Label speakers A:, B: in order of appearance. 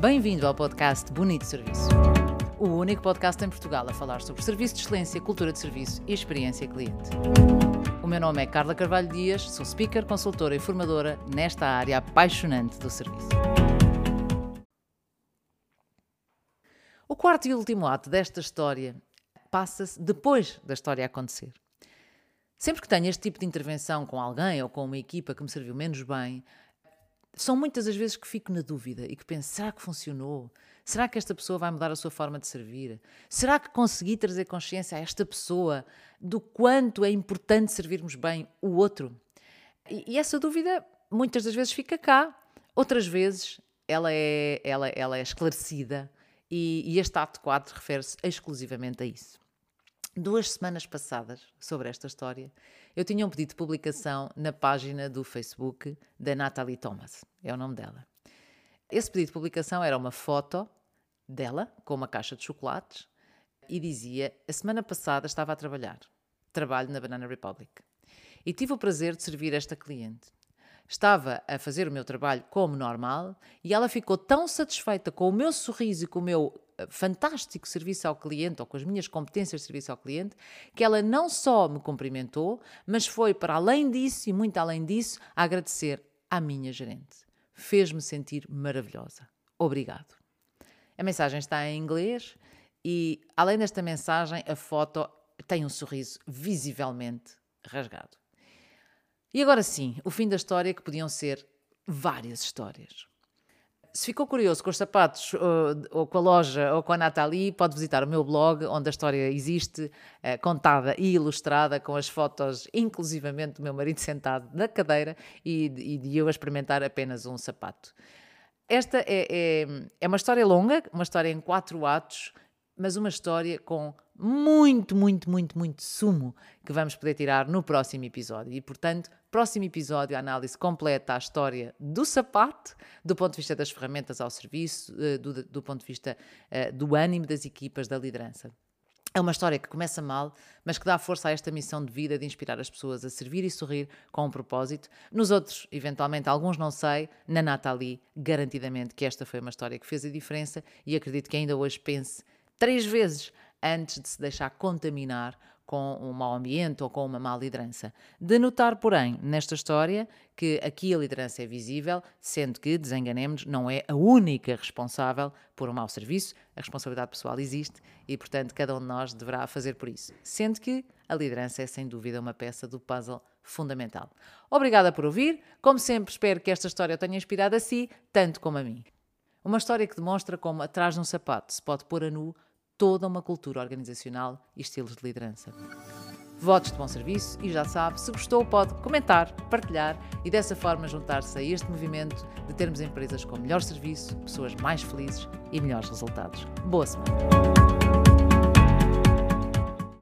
A: Bem-vindo ao podcast Bonito Serviço. O único podcast em Portugal a falar sobre serviço de excelência, cultura de serviço e experiência cliente. O meu nome é Carla Carvalho Dias, sou speaker, consultora e formadora nesta área apaixonante do serviço. O quarto e último ato desta história passa-se depois da história acontecer. Sempre que tenho este tipo de intervenção com alguém ou com uma equipa que me serviu menos bem, são muitas as vezes que fico na dúvida e que penso: será que funcionou? Será que esta pessoa vai mudar a sua forma de servir? Será que consegui trazer consciência a esta pessoa do quanto é importante servirmos bem o outro? E, e essa dúvida muitas das vezes fica cá, outras vezes ela é, ela, ela é esclarecida e, e este ato 4 refere-se exclusivamente a isso. Duas semanas passadas, sobre esta história, eu tinha um pedido de publicação na página do Facebook da Natalie Thomas, é o nome dela. Esse pedido de publicação era uma foto dela com uma caixa de chocolates e dizia: A semana passada estava a trabalhar, trabalho na Banana Republic, e tive o prazer de servir esta cliente. Estava a fazer o meu trabalho como normal e ela ficou tão satisfeita com o meu sorriso e com o meu fantástico serviço ao cliente ou com as minhas competências de serviço ao cliente que ela não só me cumprimentou, mas foi para além disso e muito além disso a agradecer à minha gerente. Fez-me sentir maravilhosa. Obrigado. A mensagem está em inglês e, além desta mensagem, a foto tem um sorriso visivelmente rasgado. E agora sim, o fim da história que podiam ser várias histórias. Se ficou curioso com os sapatos, ou, ou, com a loja, ou com a Nathalie, pode visitar o meu blog, onde a história existe, eh, contada e ilustrada, com as fotos, inclusivamente, do meu marido sentado na cadeira e, e de eu a experimentar apenas um sapato. Esta é, é, é uma história longa, uma história em quatro atos, mas uma história com muito, muito, muito, muito sumo que vamos poder tirar no próximo episódio. E, portanto, próximo episódio, a análise completa à história do sapato, do ponto de vista das ferramentas ao serviço, eh, do, do ponto de vista uh, do ânimo das equipas, da liderança. É uma história que começa mal, mas que dá força a esta missão de vida de inspirar as pessoas a servir e sorrir com um propósito. Nos outros, eventualmente, alguns não sei, na Nathalie, garantidamente que esta foi uma história que fez a diferença e acredito que ainda hoje pense três vezes antes de se deixar contaminar com um mau ambiente ou com uma má liderança. De notar, porém, nesta história, que aqui a liderança é visível, sendo que, desenganemos não é a única responsável por um mau serviço, a responsabilidade pessoal existe e, portanto, cada um de nós deverá fazer por isso. Sendo que a liderança é, sem dúvida, uma peça do puzzle fundamental. Obrigada por ouvir. Como sempre, espero que esta história tenha inspirado a si, tanto como a mim. Uma história que demonstra como, atrás de um sapato, se pode pôr a nu toda uma cultura organizacional e estilos de liderança. Votos de bom serviço e já sabe, se gostou, pode comentar, partilhar e dessa forma juntar-se a este movimento de termos empresas com melhor serviço, pessoas mais felizes e melhores resultados. Boa semana!